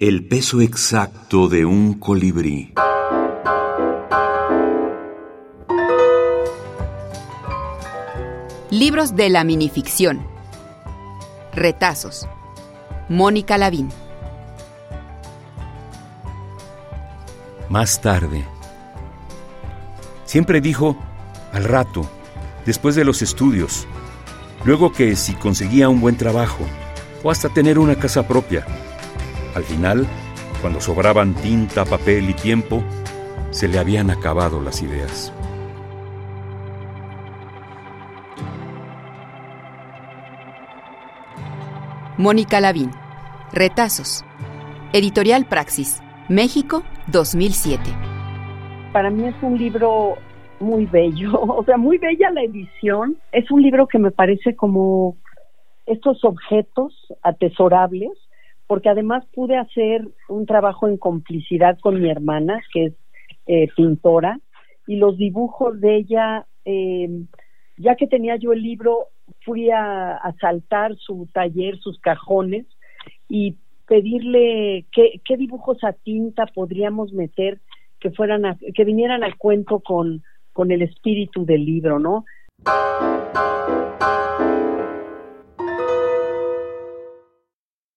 El peso exacto de un colibrí. Libros de la minificción. Retazos. Mónica Lavín. Más tarde. Siempre dijo al rato, después de los estudios, luego que si conseguía un buen trabajo o hasta tener una casa propia. Al final, cuando sobraban tinta, papel y tiempo, se le habían acabado las ideas. Mónica Lavín. Retazos. Editorial Praxis. México, 2007. Para mí es un libro muy bello, o sea, muy bella la edición. Es un libro que me parece como estos objetos atesorables, porque además pude hacer un trabajo en complicidad con mi hermana, que es eh, pintora, y los dibujos de ella, eh, ya que tenía yo el libro, fui a asaltar su taller, sus cajones, y pedirle qué, qué dibujos a tinta podríamos meter que fueran que vinieran al cuento con, con el espíritu del libro, ¿no?